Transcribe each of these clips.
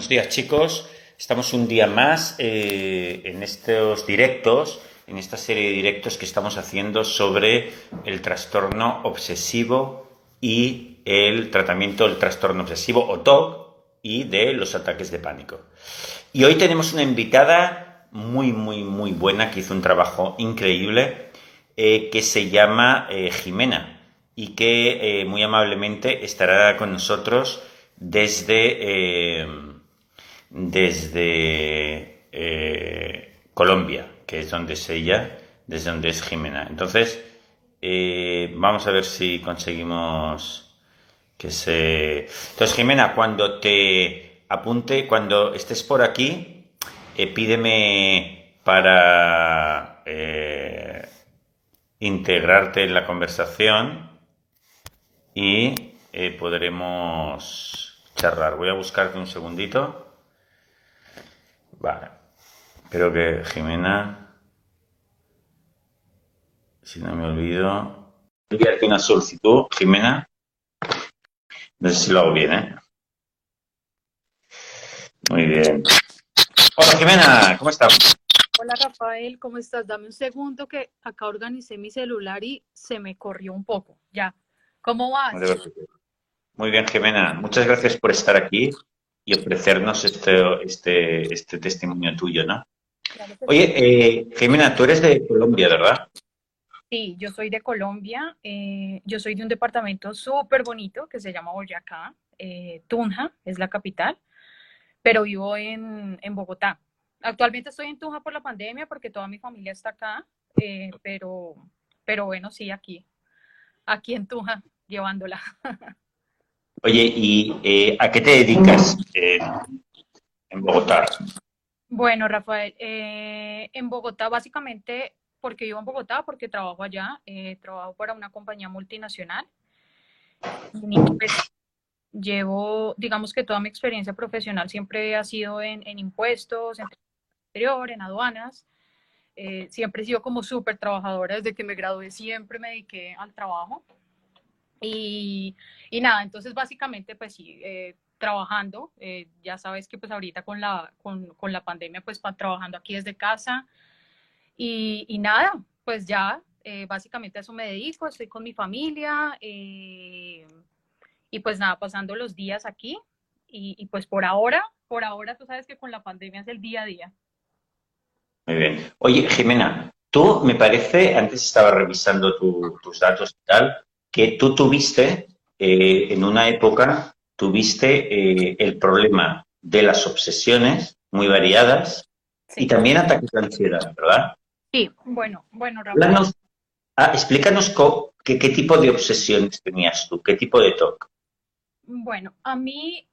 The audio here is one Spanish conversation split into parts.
Buenos días chicos, estamos un día más eh, en estos directos, en esta serie de directos que estamos haciendo sobre el trastorno obsesivo y el tratamiento del trastorno obsesivo o TOC y de los ataques de pánico. Y hoy tenemos una invitada muy, muy, muy buena que hizo un trabajo increíble eh, que se llama eh, Jimena y que muy amablemente estará con nosotros desde, desde eh, Colombia, que es donde es ella, desde donde es Jimena. Entonces, eh, vamos a ver si conseguimos que se... Entonces, Jimena, cuando te apunte, cuando estés por aquí, pídeme para integrarte en la conversación y podremos charlar. Voy a buscarte un segundito. Vale. Creo que Jimena, si no me olvido, enviarte una solicitud, Jimena. No sé si lo hago bien, ¿eh? Muy bien. Hola Jimena, ¿cómo estás? Hola Rafael, ¿cómo estás? Dame un segundo que acá organicé mi celular y se me corrió un poco. Ya. ¿Cómo vas? Muy bien, Jimena. Muchas gracias por estar aquí y ofrecernos este, este, este testimonio tuyo, ¿no? Oye, eh, Jimena, tú eres de Colombia, ¿verdad? Sí, yo soy de Colombia. Eh, yo soy de un departamento súper bonito que se llama Boyacá. Eh, Tunja es la capital, pero vivo en, en, Bogotá. Actualmente estoy en Tunja por la pandemia porque toda mi familia está acá, pero, pero bueno, sí, aquí, aquí en Tunja, llevándola. Oye, ¿y eh, a qué te dedicas en Bogotá? Bueno, Rafael, eh, en Bogotá básicamente, porque vivo en Bogotá, porque trabajo allá, eh, trabajo para una compañía multinacional. Pues, llevo, digamos que toda mi experiencia profesional siempre ha sido en, impuestos, en exterior, en aduanas. siempre he sido como súper trabajadora desde que me gradué, siempre me dediqué al trabajo. Y, y nada, entonces básicamente pues sí, eh, trabajando, eh, ya sabes que pues ahorita con la, con, con la pandemia pues trabajando aquí desde casa y, y nada, pues ya eh, básicamente a eso me dedico, estoy con mi familia y pues nada, pasando los días aquí y, y, pues por ahora, por ahora tú sabes que con la pandemia es el día a día. Muy bien. Oye, Jimena, tú me parece, antes estaba revisando tus datos y tal, que tú tuviste eh, en una época, tuviste eh, el problema de las obsesiones muy variadas y también ataques de ansiedad, ¿verdad? Sí, bueno, bueno, Raúl. Ah, explícanos qué, qué tipo de obsesiones tenías tú, qué tipo de TOC. Bueno, a mí,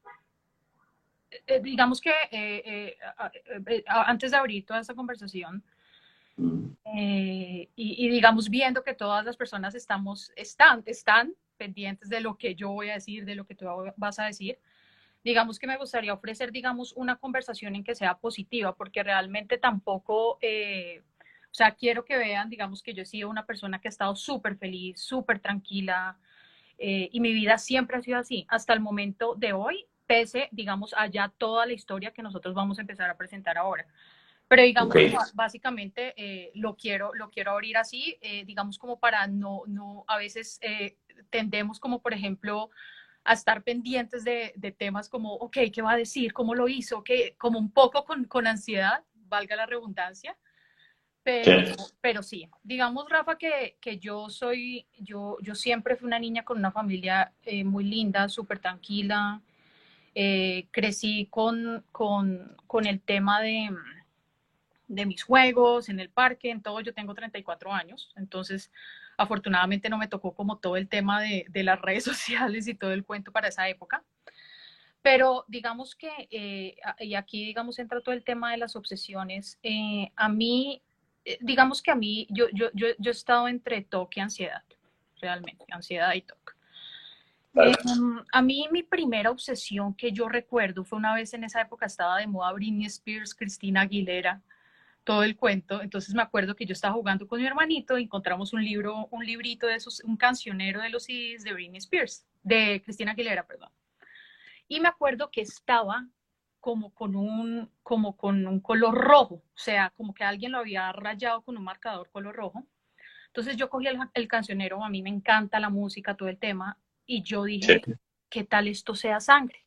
eh, digamos que antes de abrir toda esta conversación, eh, y, digamos, viendo que todas las personas estamos, están, están pendientes de lo que yo voy a decir, de lo que tú vas a decir, digamos que me gustaría ofrecer, digamos, una conversación en que sea positiva, porque realmente tampoco, eh, o sea, quiero que vean, digamos, que yo he sido una persona que ha estado súper feliz, súper tranquila, eh, y mi vida siempre ha sido así, hasta el momento de hoy, pese, digamos, allá toda la historia que nosotros vamos a empezar a presentar ahora. Pero digamos, básicamente eh, lo, quiero, lo quiero abrir así, eh, digamos como para no, no a veces eh, tendemos como por ejemplo a estar pendientes de, de, temas como, ok, ¿qué va a decir? ¿Cómo lo hizo? que Como un poco con, con, ansiedad, valga la redundancia. Pero sí. pero sí, digamos, Rafa, que, que, yo soy, yo, yo siempre fui una niña con una familia muy linda, súper tranquila. crecí con, con, con el tema de de mis juegos, en el parque, en todo. Yo tengo 34 años, entonces afortunadamente no me tocó como todo el tema de, de las redes sociales y todo el cuento para esa época. Pero digamos que, eh, y aquí digamos entra todo el tema de las obsesiones, eh, a mí, eh, digamos que a mí, yo, yo, yo, yo he estado entre toque y ansiedad, realmente, ansiedad y toque. Eh, a mí mi primera obsesión que yo recuerdo fue una vez en esa época estaba de moda Britney Spears, Cristina Aguilera, todo el cuento. Entonces me acuerdo que yo estaba jugando con mi hermanito y encontramos un libro, un librito de esos, un cancionero de los CDs de Britney Spears, de Cristina Aguilera, perdón. Y me acuerdo que estaba como con un, como con un color rojo, o sea, como que alguien lo había rayado con un marcador color rojo. Entonces yo cogí el, cancionero, a mí me encanta la música, todo el tema, y yo dije, ¿qué tal esto sea sangre?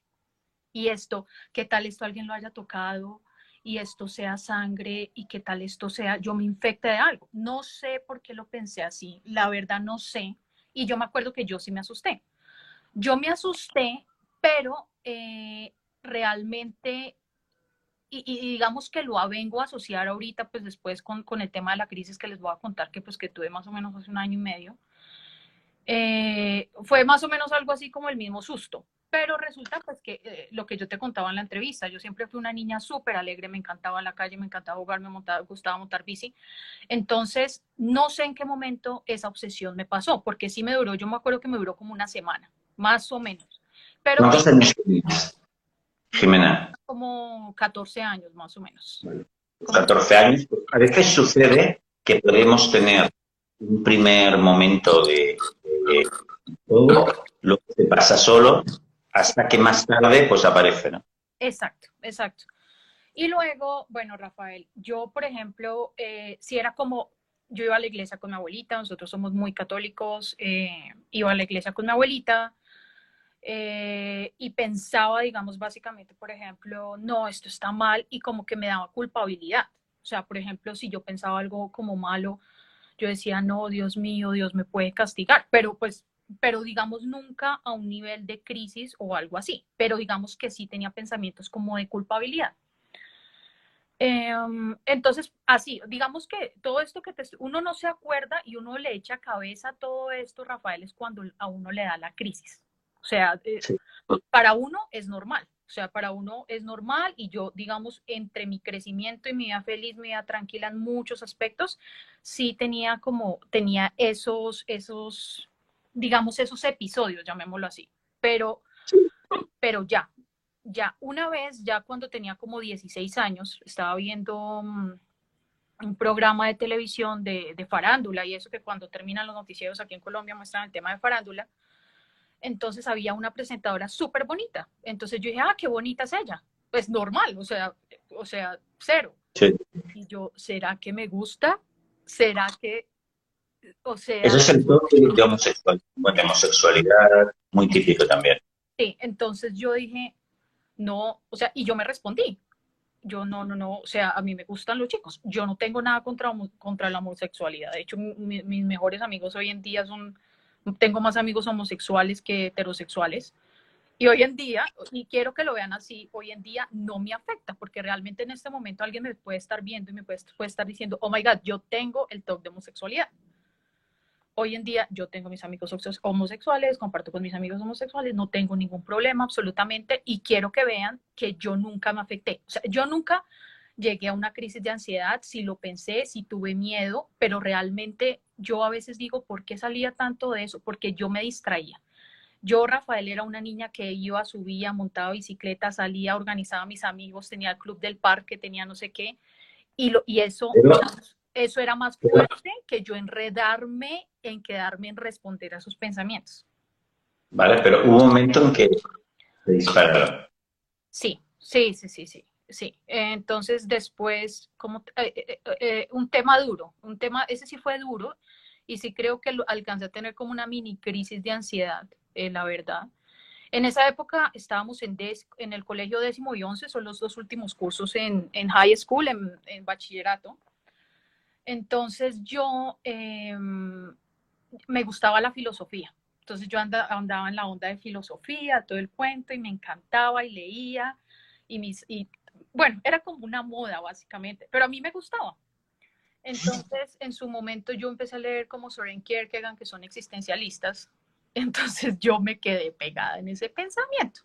Y esto, ¿qué tal esto alguien lo haya tocado? Y esto sea sangre, y qué tal esto sea, yo me infecte de algo. No sé por qué lo pensé así, la verdad no sé. Y yo me acuerdo que yo sí me asusté. Yo me asusté, pero eh, realmente, y, digamos que lo vengo a asociar ahorita, pues después con, con, el tema de la crisis que les voy a contar, que pues que tuve más o menos hace un año y medio, eh, fue más o menos algo así como el mismo susto. Pero resulta pues que eh, lo que yo te contaba en la entrevista, yo siempre fui una niña súper alegre, me encantaba la calle, me encantaba jugar, me gustaba montar bici. Entonces, no sé en qué momento esa obsesión me pasó, porque sí me duró, yo me acuerdo que me duró como una semana, más o menos. Pero, ¿Cuántos años Jimena? Como 14 años más o menos. 14 años. A veces sucede que podemos tener un primer momento de, todo lo que se pasa solo hasta que más tarde pues aparece, ¿no? Exacto, exacto. Y luego, bueno, Rafael, yo, por ejemplo, eh, si era como, yo iba a la iglesia con mi abuelita, nosotros somos muy católicos, eh, iba a la iglesia con mi abuelita, eh, y pensaba, digamos, básicamente, por ejemplo, no, esto está mal y como que me daba culpabilidad. O sea, por ejemplo, si yo pensaba algo como malo, yo decía, no, Dios mío, Dios me puede castigar, pero pues, pero digamos nunca a un nivel de crisis o algo así, pero digamos que sí tenía pensamientos como de culpabilidad. Em, entonces, así, digamos que todo esto que te, uno no se acuerda y uno le echa cabeza a todo esto, Rafael, es cuando a uno le da la crisis. O sea, eh, para uno es normal. O sea, para uno es normal y yo, digamos, entre mi crecimiento y mi vida feliz, mi vida tranquila en muchos aspectos, sí tenía como, tenía esos, esos, digamos, esos episodios, llamémoslo así. Pero, pero ya, ya, una vez, ya cuando tenía como 16 años, estaba viendo mm, un programa de televisión de, de farándula y eso que cuando terminan los noticieros aquí en Colombia muestran el tema de farándula entonces había una presentadora súper bonita. Entonces yo dije, ah, qué bonita es ella. Pues normal, o sea, o sea, cero. Y yo, ¿será que me gusta? ¿Será que, o sea... Eso es el toque de homosexual, bueno, homosexualidad, muy típico también. Sí, entonces yo dije, no, o sea, y yo me respondí. Yo no, no, no, o sea, a mí me gustan los chicos. Yo no tengo nada contra, contra la homosexualidad. De hecho, mis mejores amigos hoy en día son tengo más amigos homosexuales que heterosexuales. Y hoy en día, y quiero que lo vean así, hoy en día no me afecta, porque realmente en este momento alguien me puede estar viendo y me puede, puede estar diciendo, oh my God, yo tengo el toque de homosexualidad. Hoy en día yo tengo mis amigos homosexuales, comparto con mis amigos homosexuales, no tengo ningún problema absolutamente y quiero que vean que yo nunca me afecté. O sea, yo nunca llegué a una crisis de ansiedad, si lo pensé, si tuve miedo, pero realmente yo a veces digo, ¿por qué salía tanto de eso? Porque yo me distraía. Yo, Rafael, era una niña que iba, subía, montaba bicicleta, salía, organizaba a mis amigos, tenía el club del parque, tenía no sé qué, y, lo, y eso, eso era más fuerte que yo enredarme en quedarme en responder a esos pensamientos. Vale, pero hubo un momento en que se dispararon. Sí, sí, sí, sí, sí sí. Entonces después, como eh, eh, eh, un tema duro, un tema, ese sí fue duro y sí creo que lo, alcancé a tener como una mini crisis de ansiedad, la verdad. En esa época estábamos en, en el colegio décimo y once, son los dos últimos cursos en, en high school, en, bachillerato. Entonces yo em, me gustaba la filosofía. Entonces yo andaba en la onda de filosofía, todo el cuento, y me encantaba y leía. Y, mis, y bueno, era como una moda básicamente, pero a mí me gustaba. Entonces, en su momento yo empecé a leer como Soren Kierkegaard, que son existencialistas. Entonces yo me quedé pegada en ese pensamiento.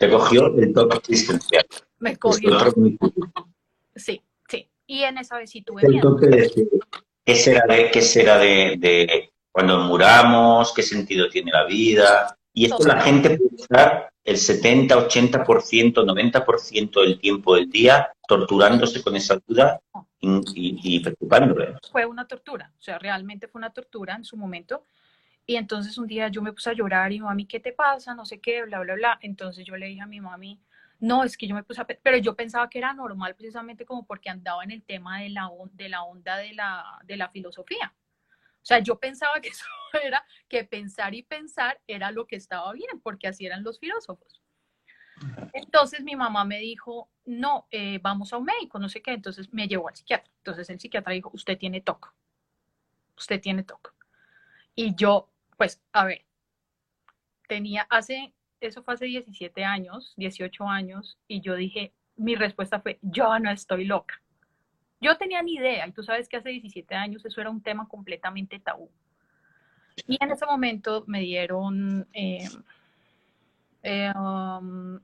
Te cogió el toque existencial. Me cogió. Sí. Y en esa vez sí tuve el miedo. ¿Qué será, de, qué será de, de, cuando muramos? ¿Qué sentido tiene la vida? Y esto la gente puede estar el 70, 80%, 90% del tiempo del día torturándose con esa duda y, y, preocupándole. Fue una tortura, o sea, realmente fue una tortura en su momento. Y entonces un día yo me puse a llorar y mami, ¿qué te pasa? No sé qué, bla, bla, bla. Entonces yo le dije a mi mami, No, es que yo me puse a... Pero yo pensaba que era normal precisamente como porque andaba en el tema de la, de la onda de la, de la filosofía. O sea, yo pensaba que eso era, que pensar y pensar era lo que estaba bien, porque así eran los filósofos. Entonces mi mamá me dijo, no, eh, vamos a un médico, no sé qué. Entonces me llevó al psiquiatra. Entonces el psiquiatra dijo, usted tiene TOC. Usted tiene TOC. Y yo, pues, a ver, tenía hace, eso fue hace 17 años, 18 años, y yo dije, mi respuesta fue, yo no estoy loca. Yo tenía ni idea, y tú sabes que hace 17 años eso era un tema completamente tabú. Y en ese momento me dieron, eh, eh, um,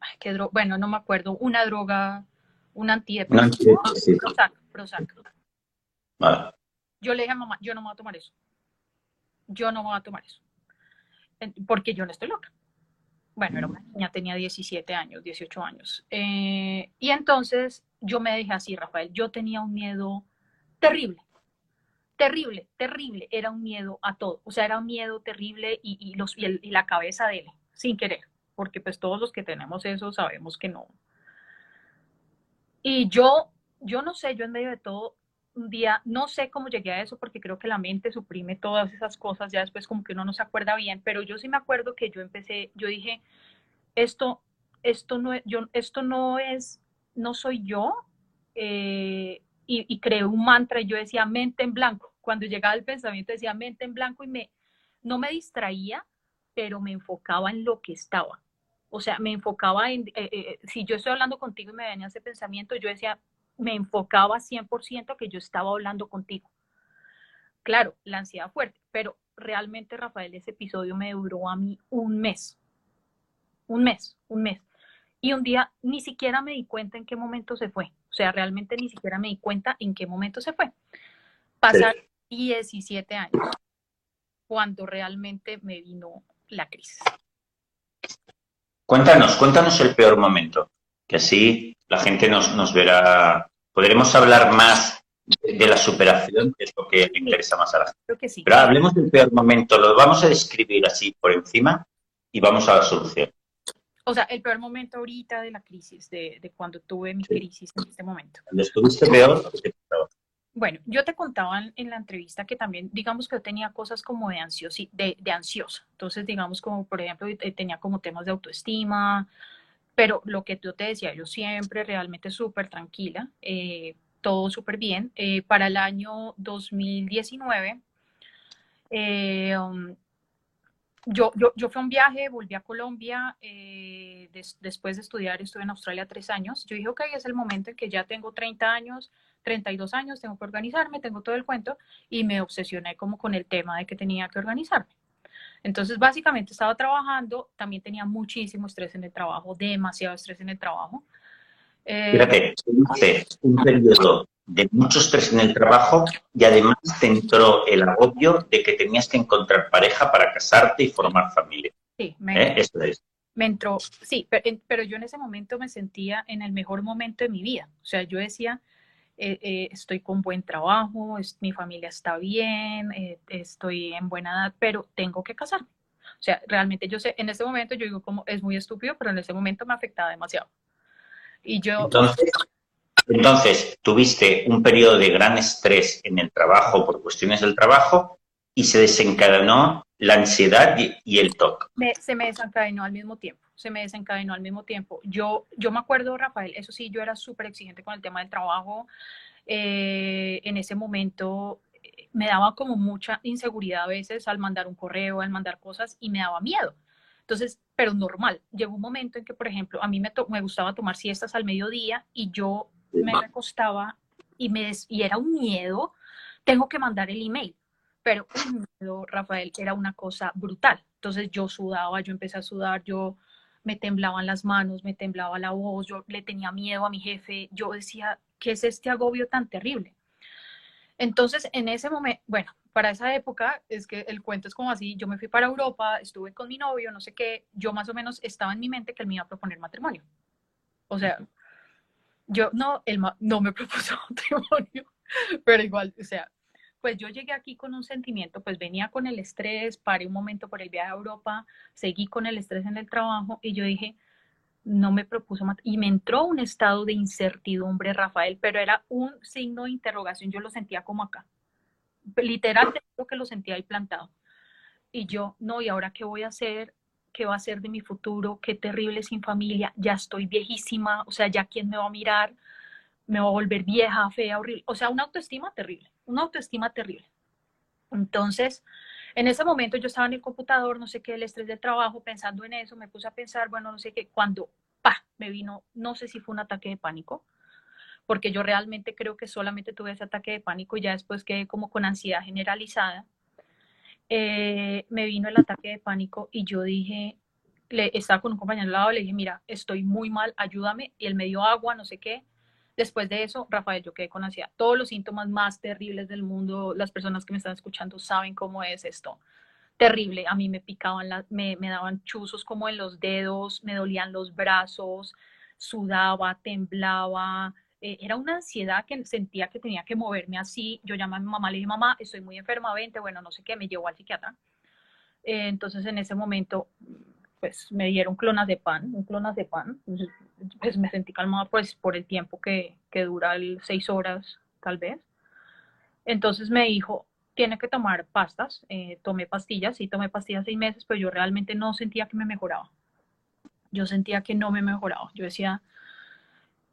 bueno, no me acuerdo, una droga, un antidepresivo, Prozac, Yo le dije a mamá, yo no me voy a tomar eso. Yo no me voy a tomar eso. Porque yo no estoy loca. Bueno, era una niña, tenía 17 años, 18 años. Eh, y entonces yo me dejé así, Rafael. Yo tenía un miedo terrible, terrible, terrible. Era un miedo a todo. O sea, era un miedo terrible y, los, y la cabeza de él, sin querer porque pues todos los que tenemos eso sabemos que no. Y yo, yo no sé, yo en medio de todo, un día, no sé cómo llegué a eso, porque creo que la mente suprime todas esas cosas, ya después como que uno no se acuerda bien, pero yo sí me acuerdo que yo empecé, yo dije, esto, esto no, yo, esto no es, no soy yo, eh, y, y, creé un mantra y yo decía mente en blanco. Cuando llegaba el pensamiento decía mente en blanco y me, no me distraía, pero me enfocaba en lo que estaba. O sea, me enfocaba en, eh, eh, si yo estoy hablando contigo y me venía ese pensamiento, yo decía, me enfocaba 100% que yo estaba hablando contigo. Claro, la ansiedad fuerte, pero realmente, Rafael, ese episodio me duró a mí un mes. Un mes, un mes. Y un día ni siquiera me di cuenta en qué momento se fue. O sea, realmente ni siquiera me di cuenta en qué momento se fue. Pasaron 17 años cuando realmente me vino la crisis. Cuéntanos, cuéntanos el peor momento, que así la gente nos, nos verá. Podremos hablar más de, la superación, que es lo que le interesa más a la gente. Pero hablemos del peor momento, lo vamos a describir así por encima y vamos a la solución. O sea, el peor momento ahorita de la crisis, de, de cuando tuve mi crisis en este momento. Cuando estuviste peor, ¿qué te bueno, yo te contaba en, la entrevista que también, digamos que yo tenía cosas como de, ansiosi, de, de ansiosa. Entonces, digamos como, por ejemplo, eh, tenía como temas de autoestima, pero lo que yo te decía, yo siempre realmente súper tranquila, eh, todo súper bien. Eh, para el año 2019, um, yo, yo, yo, fui a un viaje, volví a Colombia, después de estudiar, estuve en Australia tres años. Yo dije, ok, es el momento en que ya tengo 30 años, 32 años, tengo que organizarme, tengo todo el cuento y me obsesioné como con el tema de que tenía que organizarme. Entonces, básicamente estaba trabajando, también tenía muchísimo estrés en el trabajo, demasiado estrés en el trabajo. Eh, Fíjate, un periodo de mucho estrés en el trabajo y además te entró el agobio de que tenías que encontrar pareja para casarte y formar familia. Sí, me, ¿Eh? Eso es. me entró, sí, pero, pero, yo en ese momento me sentía en el mejor momento de mi vida. O sea, yo decía, eh, eh, estoy con buen trabajo, mi familia está bien, eh, estoy en buena edad, pero tengo que casarme. O sea, realmente yo sé, en ese momento yo digo como es muy estúpido, pero en ese momento me afectaba demasiado. Y yo... Entonces, entonces, tuviste un periodo de gran estrés en el trabajo por cuestiones del trabajo y se desencadenó la ansiedad y, el TOC. se me desencadenó al mismo tiempo se me desencadenó al mismo tiempo. Yo, yo me acuerdo, Rafael, eso sí, yo era súper exigente con el tema del trabajo. Eh, en ese momento eh, me daba como mucha inseguridad a veces al mandar un correo, al mandar cosas y me daba miedo. Entonces, pero normal. Llegó un momento en que, por ejemplo, a mí me, me gustaba tomar siestas al mediodía y yo me acostaba y, me y era un miedo, tengo que mandar el email. Pero Rafael, era una cosa brutal. Entonces yo sudaba, yo empecé a sudar, yo me temblaban las manos, me temblaba la voz, yo le tenía miedo a mi jefe, yo decía, ¿qué es este agobio tan terrible? Entonces, en ese momento, bueno, para esa época, es que el cuento es como así, yo me fui para Europa, estuve con mi novio, no sé qué, yo más o menos estaba en mi mente que él me iba a proponer matrimonio. O sea, yo no, él no me propuso matrimonio, pero igual, o sea, pues yo llegué aquí con un sentimiento, pues venía con el estrés, paré un momento por el viaje a Europa, seguí con el estrés en el trabajo y yo dije, no me propuso matar. Y me entró un estado de incertidumbre, Rafael, pero era un signo de interrogación. Yo lo sentía como acá. Literalmente creo que lo sentía ahí plantado. Y yo, no, ¿y ahora qué voy a hacer? ¿Qué va a ser de mi futuro? Qué terrible sin familia. Ya estoy viejísima. O sea, ¿ya quién me va a mirar? Me va a volver vieja, fea, horrible. O sea, una autoestima terrible. Una autoestima terrible. Entonces, en ese momento yo estaba en el computador, no sé qué, el estrés del trabajo, pensando en eso, me puse a pensar, bueno, no sé qué, cuando, pa, me vino, no sé si fue un ataque de pánico, porque yo realmente creo que solamente tuve ese ataque de pánico y ya después quedé como con ansiedad generalizada. Eh, me vino el ataque de pánico y yo dije, le, estaba con un compañero al lado, le dije, mira, estoy muy mal, ayúdame, y él me dio agua, no sé qué, Después de eso, Rafael, yo quedé con ansiedad. Todos los síntomas más terribles del mundo, las personas que me están escuchando saben cómo es esto. Terrible. A mí me picaban, me, me daban chuzos como en los dedos, me dolían los brazos, sudaba, temblaba. Eh, era una ansiedad que sentía que tenía que moverme así. Yo llamé a mi mamá, le dije, mamá, estoy muy enferma, vente, bueno, no sé qué, me llevó al psiquiatra. Eh, entonces en ese momento pues me dieron clonas de pan, un clonas de pan, pues me sentí calmada pues por el tiempo que, que dura el seis horas tal vez. Entonces me dijo, tiene que tomar pastas, eh, tomé pastillas, sí tomé pastillas seis meses, pero yo realmente no sentía que me mejoraba. Yo sentía que no me mejoraba. Yo decía,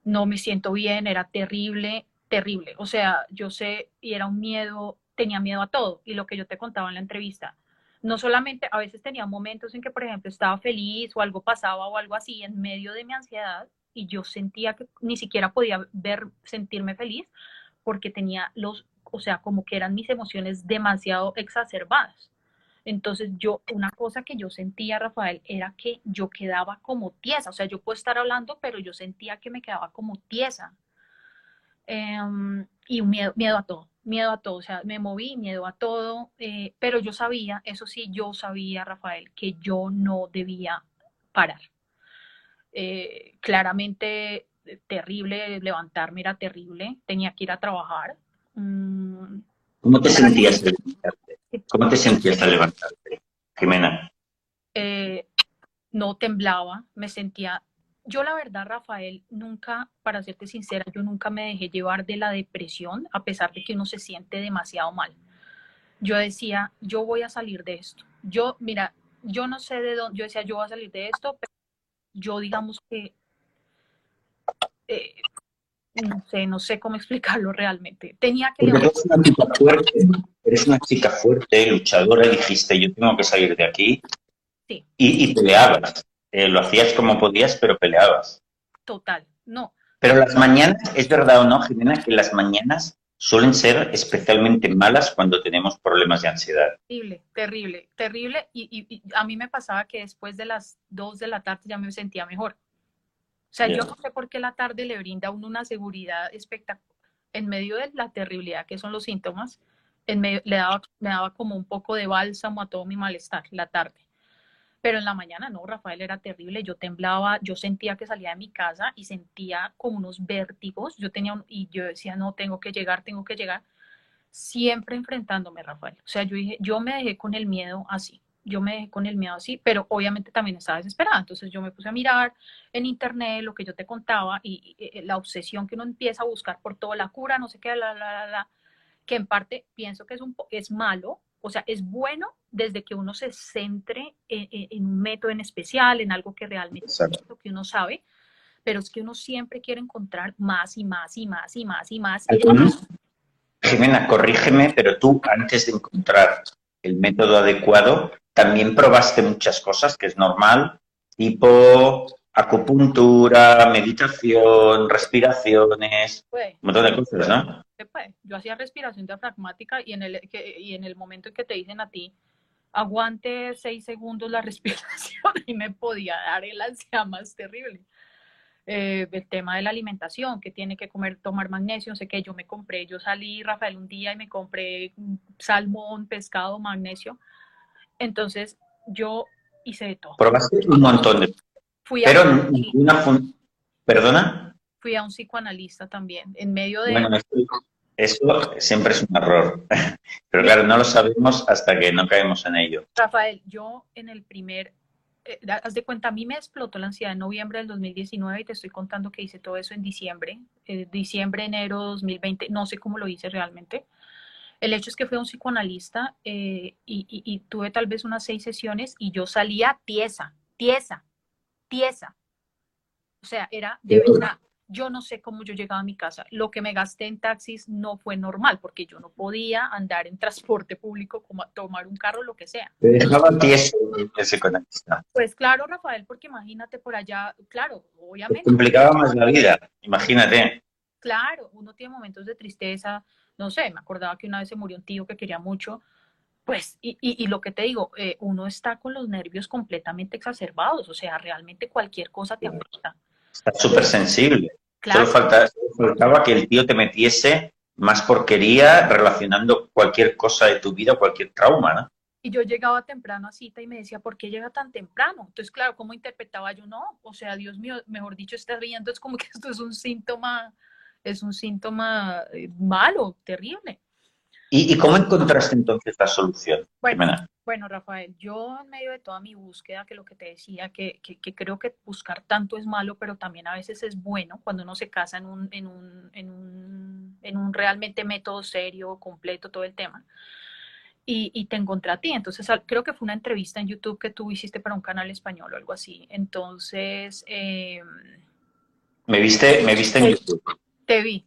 no me siento bien, era terrible, terrible. O sea, yo sé, y era un miedo, tenía miedo a todo. Y lo que yo te contaba en la entrevista, no solamente, a veces tenía momentos en que, por ejemplo, estaba feliz o algo pasaba o algo así en medio de mi ansiedad y yo sentía que ni siquiera podía ver, sentirme feliz porque tenía los, o sea, como que eran mis emociones demasiado exacerbadas. Entonces yo, una cosa que yo sentía, Rafael, era que yo quedaba como tiesa, o sea, yo puedo estar hablando, pero yo sentía que me quedaba como tiesa. Em, y un miedo, miedo a todo miedo a todo, o sea, me moví, miedo a todo, eh, pero yo sabía, eso sí, yo sabía, Rafael, que yo no debía parar. Eh, claramente, eh, terrible, levantarme era terrible, tenía que ir a trabajar. Mm, ¿Cómo te sentías al levantarte? ¿Cómo te sentías al levantarte, Jimena? no temblaba, me sentía yo la verdad, Rafael, nunca, para serte sincera, yo nunca me dejé llevar de la depresión, a pesar de que uno se siente demasiado mal. Yo decía, yo voy a salir de esto. Yo, mira, yo no sé de dónde, yo decía, yo voy a salir de esto, pero yo digamos que, eh, no sé, no sé cómo explicarlo realmente. Tenía que... Eres una chica fuerte, eres una chica fuerte, luchadora, dijiste, yo tengo que salir de aquí. Sí. Y, y peleabas. Eh, lo hacías como podías, pero peleabas. Total, no. Pero las mañanas, ¿es verdad o no, Jimena, que las mañanas suelen ser especialmente malas cuando tenemos problemas de ansiedad? Terrible, terrible, terrible. Y, a mí me pasaba que después de las dos de la tarde ya me sentía mejor. O sea, yo no sé por qué la tarde le brinda a uno una seguridad espectacular. En medio de la terribilidad que son los síntomas, en medio, le daba, me daba como un poco de bálsamo a todo mi malestar la tarde. Pero en la mañana no, Rafael era terrible, yo temblaba, yo sentía que salía de mi casa y sentía como unos vértigos, yo tenía y yo decía, no, tengo que llegar, tengo que llegar, siempre enfrentándome, Rafael. O sea, yo dije, yo me dejé con el miedo así, yo me dejé con el miedo así, pero obviamente también estaba desesperada. Entonces yo me puse a mirar en internet lo que yo te contaba y, la obsesión que uno empieza a buscar por toda la cura, no sé qué, la, la, la, la, que en parte pienso que es, un, es malo, o sea, es bueno desde que uno se centre en, un método en especial, en algo que realmente es lo que uno sabe, pero es que uno siempre quiere encontrar más y más y más y más y más. Jimena, corrígeme, pero tú antes de encontrar el método adecuado, también probaste muchas cosas, que es normal, tipo acupuntura, meditación, respiraciones, un montón de cosas, ¿no? Yo hacía respiración diafragmática y en, el, y en el momento en que te dicen a ti, aguante seis segundos la respiración y me podía dar el ansia más terrible. Eh, el tema de la alimentación, que tiene que comer, tomar magnesio, no sé qué, yo me compré, yo salí, Rafael, un día y me compré salmón, pescado, magnesio. Entonces, yo hice de todo. Probaste un montón de... Fui Pero ninguna... ¿Perdona? Fui a un psicoanalista también, en medio de... Eso siempre es un error. Pero claro, no lo sabemos hasta que no caemos en ello. Rafael, yo en el primer, eh, haz de cuenta, a mí me explotó la ansiedad en noviembre del 2019 y te estoy contando que hice todo eso en diciembre, eh, diciembre, enero 2020, no sé cómo lo hice realmente. El hecho es que fui un psicoanalista eh, y, y, tuve tal vez unas seis sesiones y yo salía tiesa, tiesa, tiesa. O sea, era de verdad, yo no sé cómo yo llegaba a mi casa. Lo que me gasté en taxis no fue normal, porque yo no podía andar en transporte público, como tomar un carro, lo que sea. Te dejaba tieso ese. Pues claro, Rafael, porque imagínate por allá, claro, obviamente. Te complicaba más la vida, imagínate. Claro, uno tiene momentos de tristeza, no sé, me acordaba que una vez se murió un tío que quería mucho, pues, y, y, lo que te digo, eh, uno está con los nervios completamente exacerbados, o sea, realmente cualquier cosa te afecta. Está súper sensible. Solo, faltaba, que el tío te metiese más porquería relacionando cualquier cosa de tu vida, cualquier trauma, ¿no? Y yo llegaba temprano a cita y me decía, ¿por qué llega tan temprano? Entonces, claro, ¿cómo interpretaba yo? No, o sea, Dios mío, mejor dicho, estás riendo, es como que esto es un síntoma, es un síntoma eh, malo, terrible. ¿Y, cómo encontraste entonces la solución? Bueno, Rafael, yo en medio de toda mi búsqueda, que lo que te decía, que, que, creo que buscar tanto es malo, pero también a veces es bueno cuando uno se casa en un, en un, en un, en un realmente método serio, completo, todo el tema. Y, y, te encontré a ti. Entonces, creo que fue una entrevista en YouTube que tú hiciste para un canal español o algo así. Entonces... Em, ¿Me, viste, ¿Me viste en YouTube? Te vi.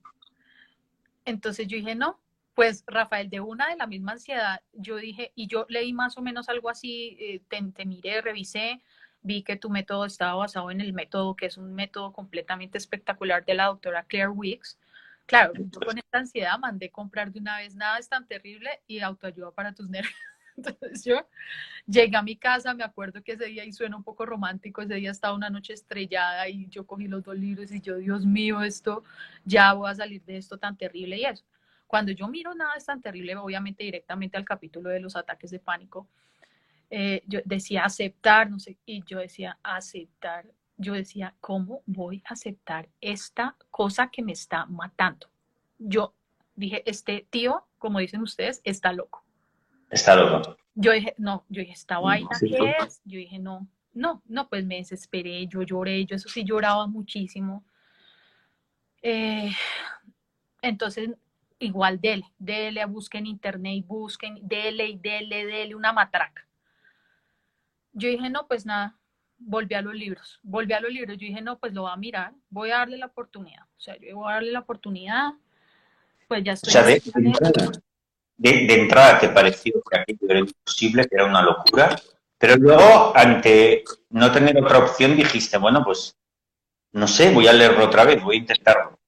Entonces yo dije, no, pues Rafael, de una de la misma ansiedad, yo dije, y yo leí más o menos algo así, eh, te, miré, revisé, vi que tu método estaba basado en el método, que es un método completamente espectacular de la doctora Claire Weeks. Claro, yo con esta ansiedad mandé comprar de una vez, nada es tan terrible y autoayuda para tus nervios. Entonces yo llegué a mi casa, me acuerdo que ese día, y suena un poco romántico, ese día estaba una noche estrellada y yo cogí los dos libros y yo, Dios mío, esto, ya voy a salir de esto tan terrible y eso. Cuando yo miro nada es tan terrible, obviamente directamente al capítulo de los ataques de pánico, eh, yo decía aceptar, no sé, y yo decía aceptar. Yo decía, ¿cómo voy a aceptar esta cosa que me está matando? Yo dije, este tío, como dicen ustedes, está loco. Está loco. Yo dije, no, yo dije, ¿esta vaina qué es? Yo dije, no, no, no, pues me desesperé, yo lloré, yo eso sí lloraba muchísimo. Eh, entonces igual dele, dele, busquen internet, busquen, dele y dele, dele, una matraca. Yo dije, no, pues nada, volví a los libros, volví a los libros, yo dije, no, pues lo voy a mirar, voy a darle la oportunidad, o sea, yo voy a darle la oportunidad, pues ya estoy. O sea, de, entrada, te pareció que aquello era imposible, que era una locura, pero luego, ante no tener otra opción, dijiste, bueno, pues, no sé, voy a leerlo otra vez, voy a intentarlo.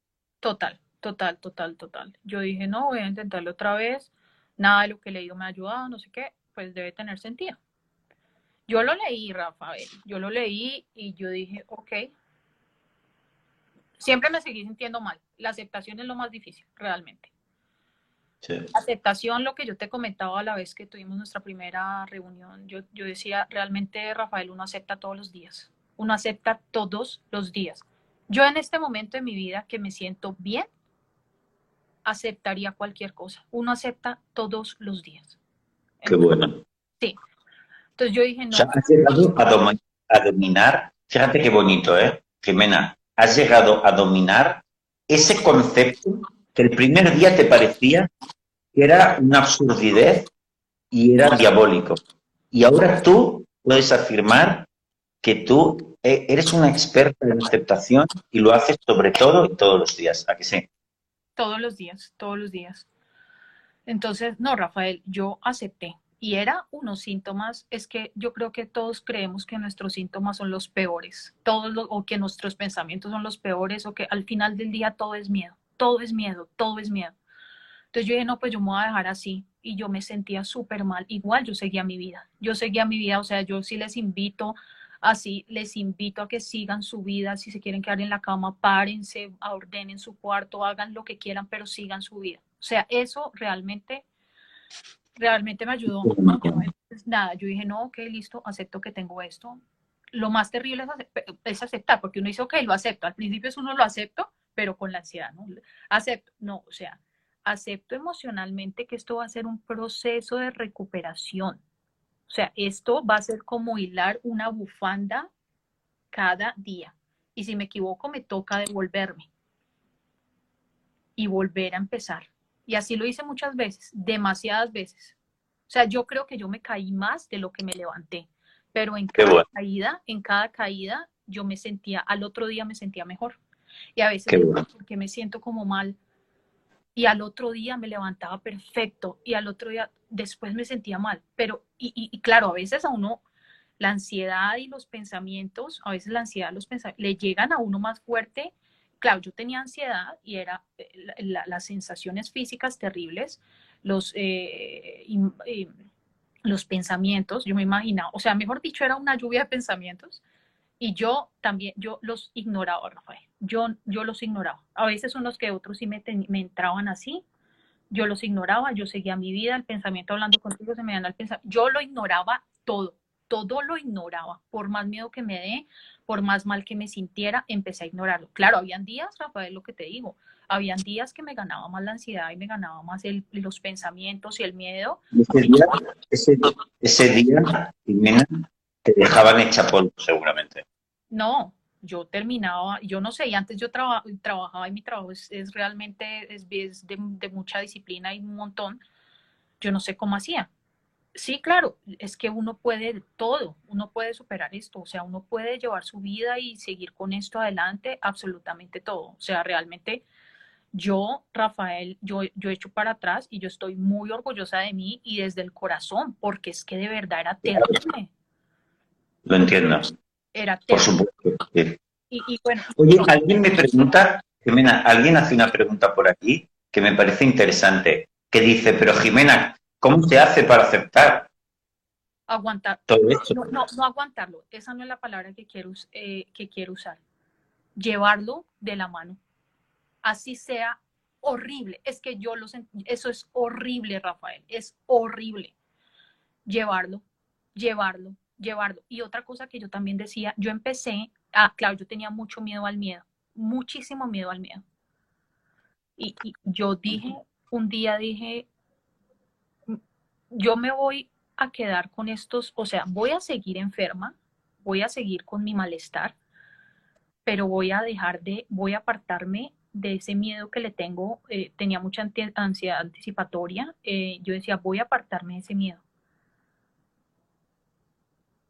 Total, Total, total, total. Yo dije, no, voy a intentarlo otra vez. Nada de lo que he leído me ha ayudado, no sé qué, pues debe tener sentido. Yo lo leí, Rafael, yo lo leí y yo dije, ok. Siempre me seguí sintiendo mal. La aceptación es lo más difícil, realmente. Sí. Aceptación, lo que yo te comentaba a la vez que tuvimos nuestra primera reunión, yo, yo decía, realmente, Rafael, uno acepta todos los días. Uno acepta todos los días. Yo en este momento de mi vida que me siento bien, aceptaría cualquier cosa. Uno acepta todos los días. Qué bueno. Sí. Entonces yo dije, no. has llegado a, dominar, fíjate qué bonito, ¿eh? Jimena, has llegado a dominar ese concepto que el primer día te parecía que era una absurdidad y era diabólico. Y ahora tú puedes afirmar que tú eh, eres una experta en aceptación y lo haces sobre todo y todos los días. ¿A que sí? Todos los días, todos los días. Entonces, no, Rafael, yo acepté. Y era unos síntomas, es que yo creo que todos creemos que nuestros síntomas son los peores, todos o que nuestros pensamientos son los peores, o que al final del día todo es miedo, todo es miedo, todo es miedo. Entonces yo dije, no, pues yo me voy a dejar así. Y yo me sentía súper mal. Igual yo seguía mi vida. Yo seguía mi vida, o sea, yo sí les invito Así les invito a que sigan su vida, si se quieren quedar en la cama, párense, ordenen su cuarto, hagan lo que quieran, pero sigan su vida. O sea, eso realmente, realmente me ayudó. nada, yo dije, no, ok, listo, acepto que tengo esto. Lo más terrible es, aceptar, porque uno dice, ok, lo acepto. Al principio es uno lo acepto, pero con la ansiedad, ¿no? Acepto, no, o sea, acepto emocionalmente que esto va a ser un proceso de recuperación O sea, esto va a ser como hilar una bufanda cada día. Y si me equivoco, me toca devolverme y volver a empezar. Y así lo hice muchas veces, demasiadas veces. O sea, yo creo que yo me caí más de lo que me levanté, pero en cada caída, en cada caída, yo me sentía, al otro día me sentía mejor. Y a veces porque me siento como mal. Y al otro día me levantaba perfecto y al otro día después me sentía mal. Pero, y, y, claro, a veces a uno la ansiedad y los pensamientos, a veces la ansiedad, los pensamientos, le llegan a uno más fuerte. Claro, yo tenía ansiedad y era eh, las sensaciones físicas terribles, los, eh, eh, los pensamientos, yo me imaginaba, o sea, mejor dicho, era una lluvia de pensamientos y yo también, yo los ignoraba, Rafael. Yo, yo los ignoraba. A veces son los que otros sí me, me entraban así. Yo los ignoraba, yo seguía mi vida, el pensamiento hablando contigo se me dan al pensamiento. Yo lo ignoraba todo, todo lo ignoraba. Por más miedo que me dé, por más mal que me sintiera, empecé a ignorarlo. Claro, habían días, Rafael, lo que te digo, habían días que me ganaba más la ansiedad y me ganaba más el, los pensamientos y el miedo. Ese día, ese, ese día, te dejaban hecha polvo, seguramente. No, yo terminaba, yo no sé, y antes yo trabajaba y mi trabajo es, realmente es, de, mucha disciplina y un montón. Yo no sé cómo hacía. Sí, claro, es que uno puede todo, uno puede superar esto, o sea, uno puede llevar su vida y seguir con esto adelante, absolutamente todo. O sea, realmente yo, Rafael, yo, yo hecho para atrás y yo estoy muy orgullosa de mí y desde el corazón, porque es que de verdad era terrible. Lo entiendo. Era Por supuesto. Y, bueno, Oye, alguien me pregunta, Jimena, alguien hace una pregunta por aquí que me parece interesante, que dice, pero Jimena, ¿cómo se hace para aceptar? Aguantar. Todo esto? No, no, aguantarlo. Esa no es la palabra que quiero, eh, que quiero usar. Llevarlo de la mano. Así sea horrible. Es que yo lo sentí. Eso es horrible, Rafael. Es horrible. Llevarlo, llevarlo, llevarlo. Y otra cosa que yo también decía, yo empecé, ah, claro, yo tenía mucho miedo al miedo, muchísimo miedo al miedo. Y, yo dije, un día dije, yo me voy a quedar con estos, o sea, voy a seguir enferma, voy a seguir con mi malestar, pero voy a dejar de, voy a apartarme de ese miedo que le tengo, eh, tenía mucha ansiedad anticipatoria, eh, yo decía, voy a apartarme de ese miedo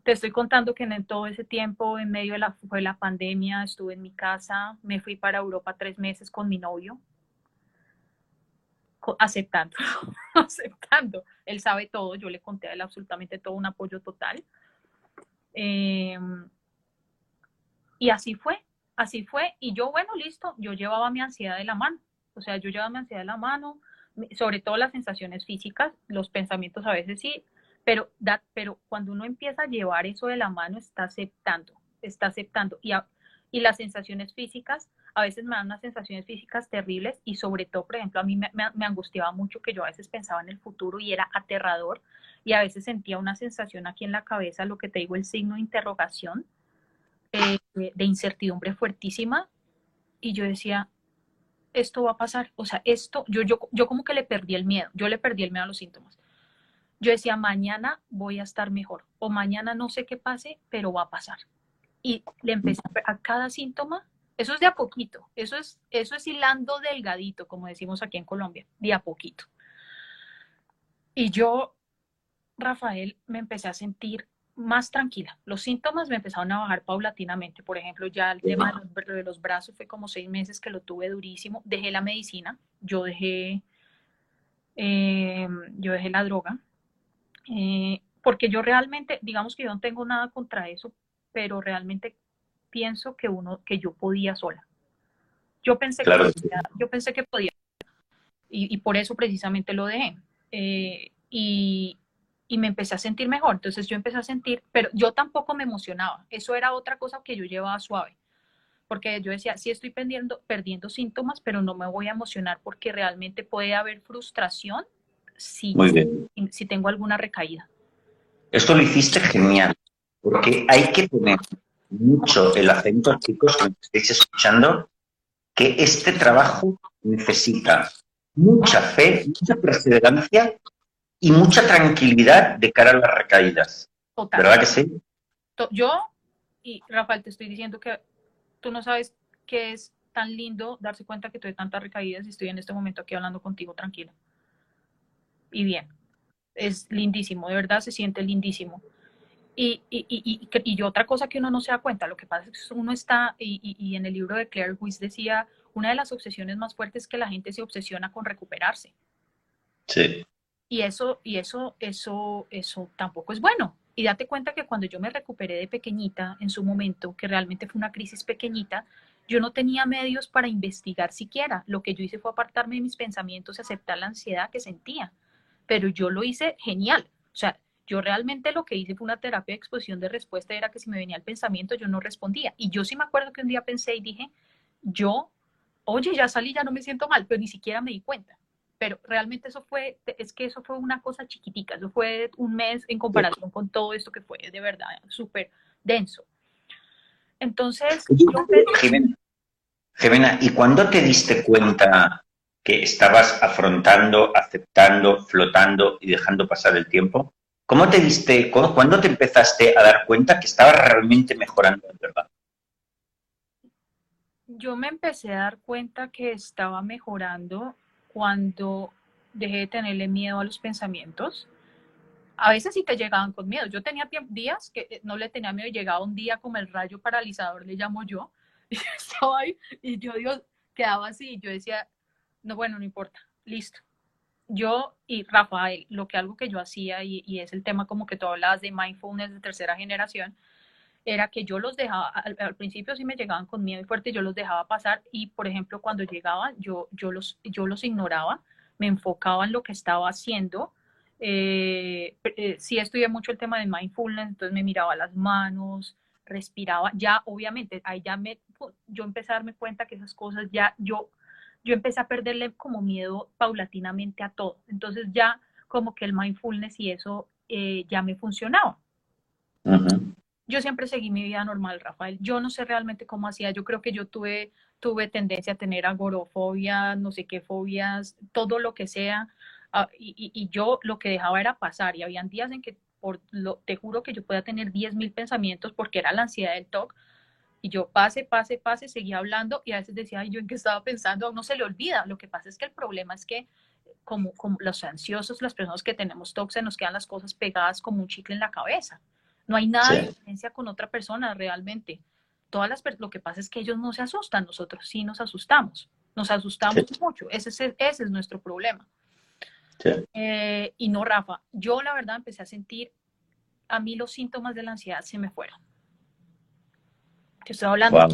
te estoy contando que en todo ese tiempo, en medio de la, pandemia, estuve en mi casa, me fui para Europa tres meses con mi novio, aceptando, aceptando. Él sabe todo, yo le conté a él absolutamente todo, un apoyo total. Em, y así fue, así fue. Y yo, bueno, listo, yo llevaba mi ansiedad de la mano. O sea, yo llevaba mi ansiedad de la mano, sobre todo las sensaciones físicas, los pensamientos a veces sí, pero, pero cuando uno empieza a llevar eso de la mano, está aceptando, está aceptando. Y, y las sensaciones físicas, a veces me dan unas sensaciones físicas terribles y sobre todo, por ejemplo, a mí me, angustiaba mucho que yo a veces pensaba en el futuro y era aterrador y a veces sentía una sensación aquí en la cabeza, lo que te digo, el signo de interrogación, eh, de incertidumbre fuertísima y yo decía, esto va a pasar, o sea, esto, yo, yo, yo como que le perdí el miedo, yo le perdí el miedo a los síntomas yo decía, mañana voy a estar mejor o mañana no sé qué pase, pero va a pasar. Y le empecé a, cada síntoma, eso es de a poquito, eso es, eso es hilando delgadito, como decimos aquí en Colombia, de a poquito. Y yo, Rafael, me empecé a sentir más tranquila. Los síntomas me empezaron a bajar paulatinamente. Por ejemplo, ya el tema de los, brazos fue como seis meses que lo tuve durísimo. Dejé la medicina, yo dejé, eh, yo dejé la droga, eh, porque yo realmente, digamos que yo no tengo nada contra eso, pero realmente pienso que uno, que yo podía sola. Yo pensé, que, podía, yo pensé que podía. Y, por eso precisamente lo dejé. Eh, y, y, me empecé a sentir mejor. Entonces yo empecé a sentir, pero yo tampoco me emocionaba. Eso era otra cosa que yo llevaba suave. Porque yo decía, sí estoy perdiendo, perdiendo síntomas, pero no me voy a emocionar porque realmente puede haber frustración si, si tengo alguna recaída. Esto lo hiciste genial, porque hay que poner mucho el acento, chicos, que estáis escuchando, que este trabajo necesita mucha fe, mucha perseverancia y mucha tranquilidad de cara a las recaídas. Total. ¿Verdad que sí? Yo, y Rafael, te estoy diciendo que tú no sabes qué es tan lindo darse cuenta que tuve tantas recaídas y estoy en este momento aquí hablando contigo tranquila. Y bien, es lindísimo, de verdad se siente lindísimo. Y, y, y, y, otra cosa que uno no se da cuenta, lo que pasa es que uno está, y, en el libro de Claire Weiss decía, una de las obsesiones más fuertes es que la gente se obsesiona con recuperarse. Sí. Y eso, y eso, eso, eso tampoco es bueno. Y date cuenta que cuando yo me recuperé de pequeñita, en su momento, que realmente fue una crisis pequeñita, yo no tenía medios para investigar siquiera. Lo que yo hice fue apartarme de mis pensamientos y aceptar la ansiedad que sentía. Pero yo lo hice genial. O sea, yo realmente lo que hice fue una terapia de exposición de respuesta, era que si me venía el pensamiento yo no respondía. Y yo sí me acuerdo que un día pensé y dije, yo, oye, ya salí, ya no me siento mal, pero ni siquiera me di cuenta. Pero realmente eso fue, es que eso fue una cosa chiquitica, eso fue un mes en comparación con todo esto que fue de verdad súper denso. Entonces, Jimena, ¿y cuándo te diste cuenta que estabas afrontando, aceptando, flotando y dejando pasar el tiempo? ¿Cómo te diste, cuándo te empezaste a dar cuenta que estabas realmente mejorando en verdad? Yo me empecé a dar cuenta que estaba mejorando cuando dejé de tenerle miedo a los pensamientos. A veces sí te llegaban con miedo. Yo tenía días que eh, no le tenía miedo y llegaba un día como el rayo paralizador, le llamo yo, y estaba ahí y yo, Dios, quedaba así y yo decía, no, bueno, no importa, listo, yo y Rafael, lo que algo que yo hacía, y, es el tema como que tú hablabas de mindfulness de tercera generación, era que yo los dejaba, al, principio sí me llegaban con miedo y fuerte, yo los dejaba pasar y, por ejemplo, cuando llegaban, yo, yo, los, yo los ignoraba, me enfocaba en lo que estaba haciendo. Eh, eh, sí estudié mucho el tema de mindfulness, entonces me miraba las manos, respiraba, ya obviamente, ahí ya me, yo empecé a darme cuenta que esas cosas ya, yo yo empecé a perderle como miedo paulatinamente a todo. Entonces ya como que el mindfulness y eso eh, ya me funcionaba. Yo siempre seguí mi vida normal, Rafael. Yo no sé realmente cómo hacía. Yo creo que yo tuve, tuve tendencia a tener agorofobia, no sé qué fobias, todo lo que sea. Ah, y, y, yo lo que dejaba era pasar. Y habían días en que por lo, te juro que yo podía tener 10.000 pensamientos porque era la ansiedad del TOC y yo pase, pase, pase, seguía hablando y a veces decía, Ay, yo en qué estaba pensando, no se le olvida. Lo que pasa es que el problema es que como, como los ansiosos, las personas que tenemos TOC, se nos quedan las cosas pegadas como un chicle en la cabeza. No hay nada de diferencia con otra persona realmente. Todas las lo que pasa es que ellos no se asustan, nosotros sí nos asustamos. Nos asustamos mucho. Ese es, ese es nuestro problema. Eh, y no, Rafa, yo la verdad empecé a sentir, a mí los síntomas de la ansiedad se me fueron. Te estoy hablando,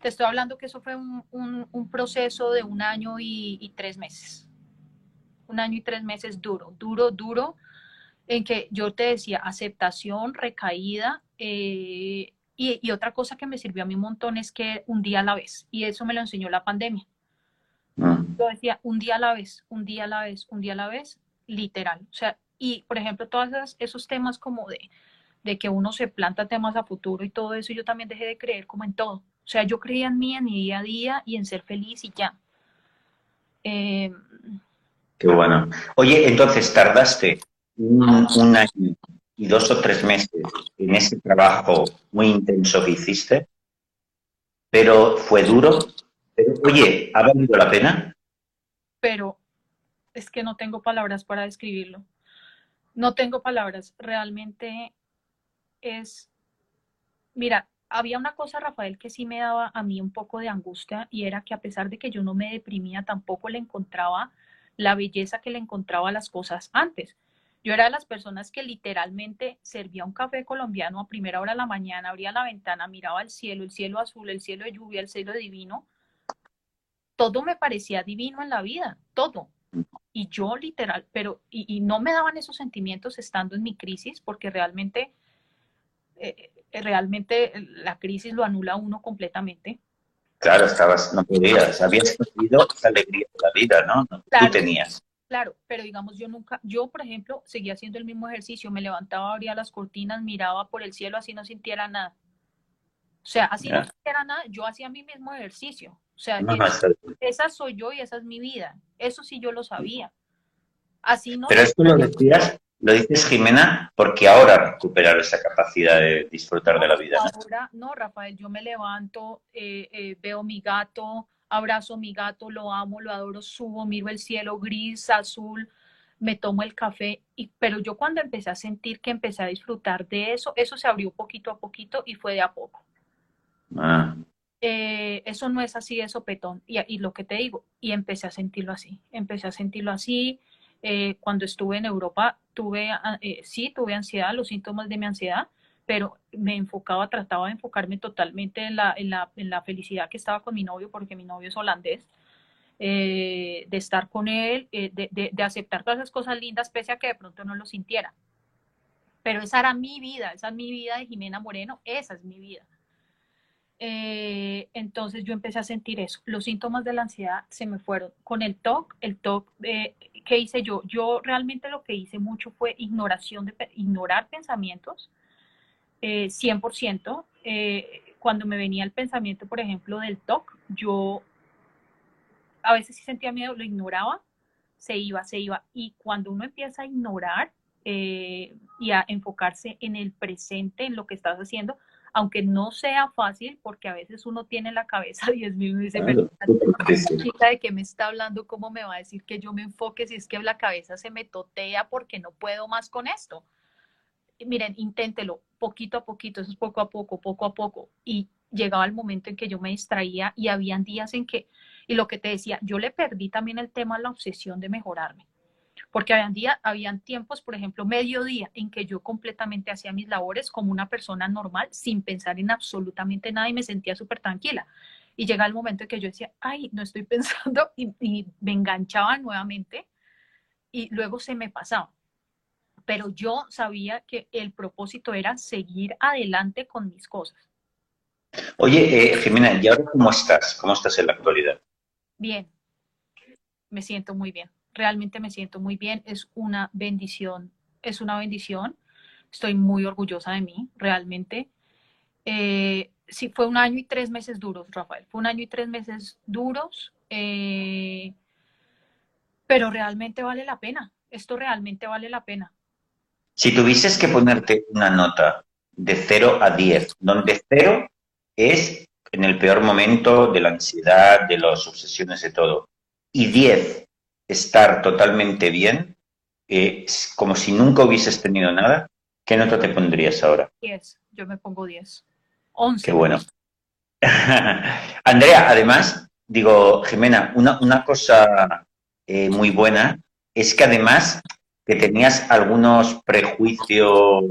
te estoy hablando que eso fue un, proceso de un año y, tres meses. Un año y tres meses duro, duro, duro, en que yo te decía aceptación, recaída, eh, y, otra cosa que me sirvió a mí un montón es que un día a la vez, y eso me lo enseñó la pandemia. Ah. Yo decía un día a la vez, un día a la vez, un día a la vez, literal. O sea, y por ejemplo, todos esos temas como de de que uno se planta temas a futuro y todo eso, yo también dejé de creer como en todo. O sea, yo creía en mí, en mi día a día y en ser feliz y ya. Eh, Qué bueno. Oye, entonces tardaste un, año y dos o tres meses en ese trabajo muy intenso que hiciste, pero fue duro. oye, ¿ha valido la pena? Pero es que no tengo palabras para describirlo. No tengo palabras. Realmente es, mira, había una cosa, Rafael, que sí me daba a mí un poco de angustia y era que a pesar de que yo no me deprimía, tampoco le encontraba la belleza que le encontraba a las cosas antes. Yo era de las personas que literalmente servía un café colombiano a primera hora de la mañana, abría la ventana, miraba el cielo, el cielo azul, el cielo de lluvia, el cielo divino. Todo me parecía divino en la vida, todo. Y yo literal, pero, y, y no me daban esos sentimientos estando en mi crisis, porque realmente eh, eh, realmente la crisis lo anula uno completamente. Claro, estabas, no podías, habías perdido esa alegría de la vida, ¿no? Tú tenías. Claro, pero digamos, yo nunca, yo por ejemplo, seguía haciendo el mismo ejercicio, me levantaba, abría las cortinas, miraba por el cielo, así no sintiera nada. O sea, así no sintiera nada, yo hacía mi mismo ejercicio. O sea, esa soy yo y esa es mi vida. Eso sí yo lo sabía Así no. Pero esto lo decías, lo dices, Jimena, porque ahora recuperar esa capacidad de disfrutar de la vida. ¿no? Ahora, no, Rafael, yo me levanto, eh, eh, veo mi gato, abrazo a mi gato, lo amo, lo adoro, subo, miro el cielo gris, azul, me tomo el café, y, pero yo cuando empecé a sentir que empecé a disfrutar de eso, eso se abrió poquito a poquito y fue de a poco. Ah. Eh, eso no es así de sopetón. Y, y, lo que te digo, y empecé a sentirlo así, empecé a sentirlo así. Eh, cuando estuve en Europa, tuve, ah, eh, sí, tuve ansiedad, los síntomas de mi ansiedad, pero me enfocaba, trataba de enfocarme totalmente en la, en la, en la felicidad que estaba con mi novio, porque mi novio es holandés, de estar con él, de, de, de aceptar todas esas cosas lindas, pese a que de pronto no lo sintiera. Pero esa era mi vida, esa es mi vida de Jimena Moreno, esa es mi vida. Eh, entonces yo empecé a sentir eso. Los síntomas de la ansiedad se me fueron. Con el TOC, el TOC, eh, ¿qué hice yo? Yo realmente lo que hice mucho fue ignoración ignorar pensamientos, 100%. Eh, cuando me venía el pensamiento, por ejemplo, del TOC, yo a veces sí sentía miedo, lo ignoraba, se iba, se iba. Y cuando uno empieza a ignorar y a enfocarse en el presente, en lo que estás haciendo, aunque no sea fácil, porque a veces uno tiene la cabeza 10 mil y dice, pero chica de qué me está hablando, ¿cómo me va a decir que yo me enfoque si es que la cabeza se me totea porque no puedo más con esto? Miren, inténtelo poquito a poquito, eso es poco a poco, poco a poco. Y llegaba el momento en que yo me distraía y habían días en que, y lo que te decía, yo le perdí también el tema, la obsesión de mejorarme porque habían, día, habían tiempos, por ejemplo, mediodía, en que yo completamente hacía mis labores como una persona normal, sin pensar en absolutamente nada y me sentía súper tranquila. Y llega el momento en que yo decía, ay, no estoy pensando, y, y me enganchaba nuevamente y luego se me pasaba. Pero yo sabía que el propósito era seguir adelante con mis cosas. Oye, eh, Jimena, ¿y ahora cómo estás? ¿Cómo estás en la actualidad? Bien, me siento muy bien realmente me siento muy bien, es una bendición, es una bendición, estoy muy orgullosa de mí, realmente. Eh, sí, fue un año y tres meses duros, Rafael, fue un año y tres meses duros, eh, pero realmente vale la pena, esto realmente vale la pena. Si tuvieses que ponerte una nota de 0 a 10, donde 0 es en el peor momento de la ansiedad, de las obsesiones, de todo, y 10 estar totalmente bien, eh, como si nunca hubieses tenido nada, ¿qué nota te pondrías ahora? 10, yo me pongo 10. 11. Qué bueno. Andrea, además, digo, Jimena, una, una cosa eh, muy buena es que además que tenías algunos prejuicios,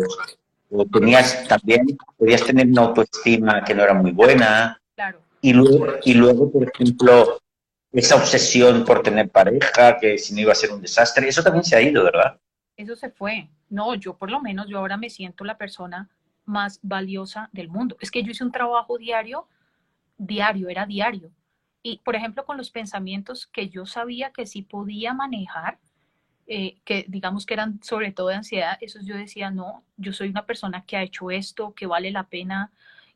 o tenías también, podías tener una autoestima que no era muy buena. Claro. Y luego, y luego, por ejemplo, esa obsesión por tener pareja, que si no iba a ser un desastre, eso también se ha ido, ¿verdad? Eso se fue. No, yo por lo menos, yo ahora me siento la persona más valiosa del mundo. Es que yo hice un trabajo diario, diario, era diario. Y, por ejemplo, con los pensamientos que yo sabía que sí podía manejar, eh, que digamos que eran sobre todo de ansiedad, esos yo decía, no, yo soy una persona que ha hecho esto, que vale la pena,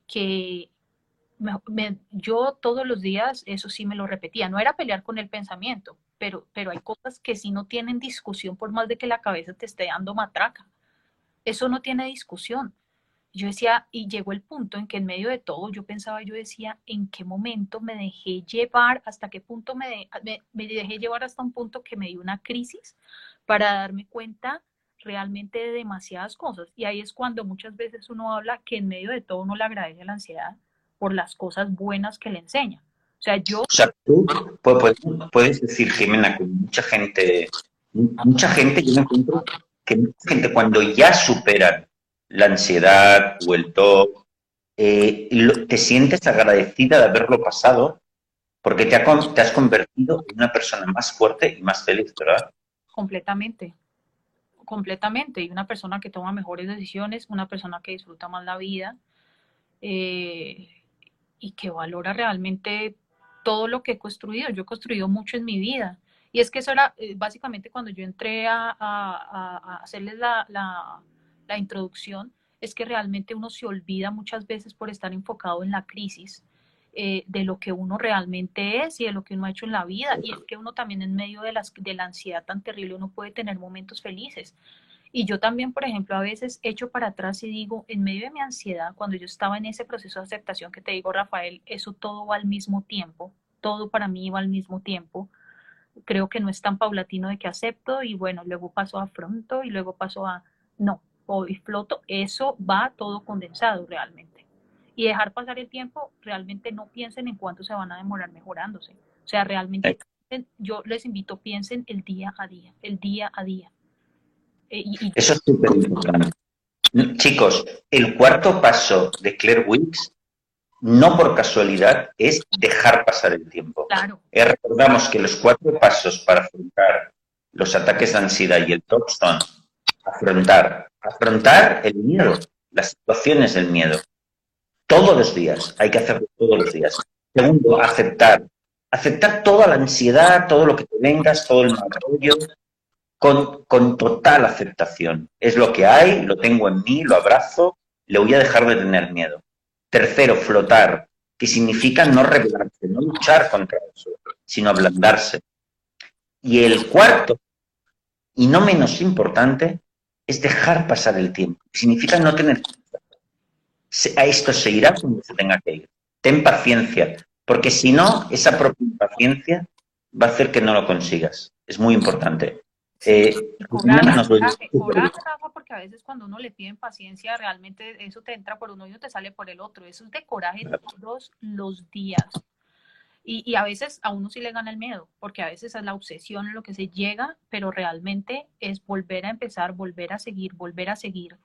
que, yo todos los días, eso sí me lo repetía, no era pelear con el pensamiento, pero, pero hay cosas que sí no tienen discusión por más de que la cabeza te esté dando matraca. Eso no tiene discusión. Yo decía, y llegó el punto en que en medio de todo yo pensaba, yo decía, ¿en qué momento me dejé llevar? ¿Hasta qué punto me, me, dejé llevar hasta un punto que me dio una crisis para darme cuenta realmente de demasiadas cosas? Y ahí es cuando muchas veces uno habla que en medio de todo uno le agradece la ansiedad por las cosas buenas que le enseña. O sea, yo... O sea, tú puedes, decir, Jimena, que mucha gente, mucha gente, yo me encuentro que mucha gente cuando ya superan la ansiedad o el TOC, eh, te sientes agradecida de haberlo pasado porque te, te has convertido en una persona más fuerte y más feliz, ¿verdad? Completamente, completamente. Y una persona que toma mejores decisiones, una persona que disfruta más la vida. Eh, y que valora realmente todo lo que he construido. Yo he construido mucho en mi vida. Y es que eso era eh, básicamente cuando yo entré a, hacerles la, la, introducción, es que realmente uno se olvida muchas veces por estar enfocado en la crisis eh, de lo que uno realmente es y de lo que uno ha hecho en la vida. Y es que uno también en medio de, las, de la ansiedad tan terrible, uno puede tener momentos felices. Y yo también, por ejemplo, a veces echo para atrás y digo, en medio de mi ansiedad, cuando yo estaba en ese proceso de aceptación que te digo, Rafael, eso todo va al mismo tiempo, todo para mí va al mismo tiempo. Creo que no es tan paulatino de que acepto y bueno, luego paso a afronto y luego paso a no, hoy floto. Eso va todo condensado realmente. Y dejar pasar el tiempo, realmente no piensen en cuánto se van a demorar mejorándose. O sea, realmente yo les invito, piensen el día a día, el día a día eh, Eso es súper importante. Chicos, el cuarto paso de Claire Wicks, no por casualidad, es dejar pasar el tiempo. Claro. Eh, recordamos que los cuatro pasos para afrontar los ataques de ansiedad y el top son afrontar, afrontar el miedo, las situaciones del miedo. Todos los días, hay que hacerlo todos los días. Segundo, aceptar. Aceptar toda la ansiedad, todo lo que te vengas, todo el mal rollo, con, total aceptación. Es lo que hay, lo tengo en mí, lo abrazo, le voy a dejar de tener miedo. Tercero, flotar, que significa no rebelarse, no luchar contra eso, sino ablandarse. Y el cuarto, y no menos importante, es dejar pasar el tiempo. Significa no tener... A esto se irá cuando se tenga que ir. Ten paciencia, porque si no, esa propia impaciencia va a hacer que no lo consigas. Es muy importante. Eh, coraje, porque a veces cuando uno le piden paciencia, realmente eso te entra por uno y no te sale por el otro. Eso es de coraje todos los días. Y, y, a veces a uno sí le gana el miedo, porque a veces es la obsesión en lo que se llega, pero realmente es volver a empezar, volver a seguir, volver a seguir.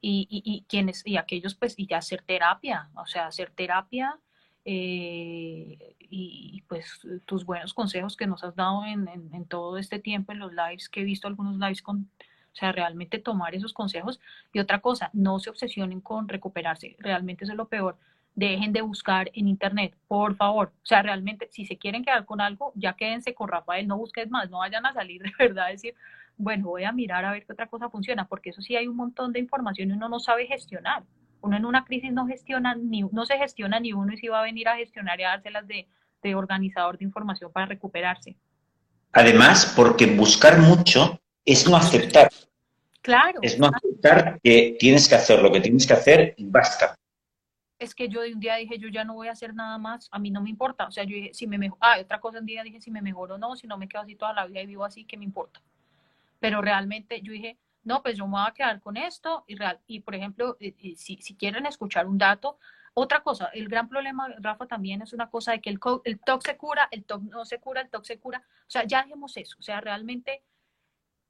Y, y, y quienes, y aquellos, pues, y hacer terapia, o sea, hacer terapia eh, y, pues tus buenos consejos que nos has dado en, en, todo este tiempo en los lives, que he visto algunos lives con, o sea, realmente tomar esos consejos. Y otra cosa, no se obsesionen con recuperarse, realmente eso es lo peor. Dejen de buscar en internet, por favor. O sea, realmente, si se quieren quedar con algo, ya quédense con Rafael, no busques más, no vayan a salir de verdad a decir, bueno, voy a mirar a ver qué otra cosa funciona, porque eso sí hay un montón de información y uno no sabe gestionar uno en una crisis no gestiona ni no se gestiona ni uno y si va a venir a gestionar y a dárselas de, de organizador de información para recuperarse. Además, porque buscar mucho es no aceptar. Claro. Es no aceptar que tienes que hacer lo que tienes que hacer y basta. Es que yo de un día dije, yo ya no voy a hacer nada más, a mí no me importa. O sea, yo dije, si me mejor, ah, otra cosa un día dije, si me mejoro o no, si no me quedo así toda la vida y vivo así, ¿qué me importa? Pero realmente yo dije, no, pues yo me voy a quedar con esto y, real, y por ejemplo, eh, eh, si, si, quieren escuchar un dato, otra cosa, el gran problema, Rafa, también es una cosa de que el, el TOC se cura, el TOC no se cura, el TOC se cura, o sea, ya dejemos eso, o sea, realmente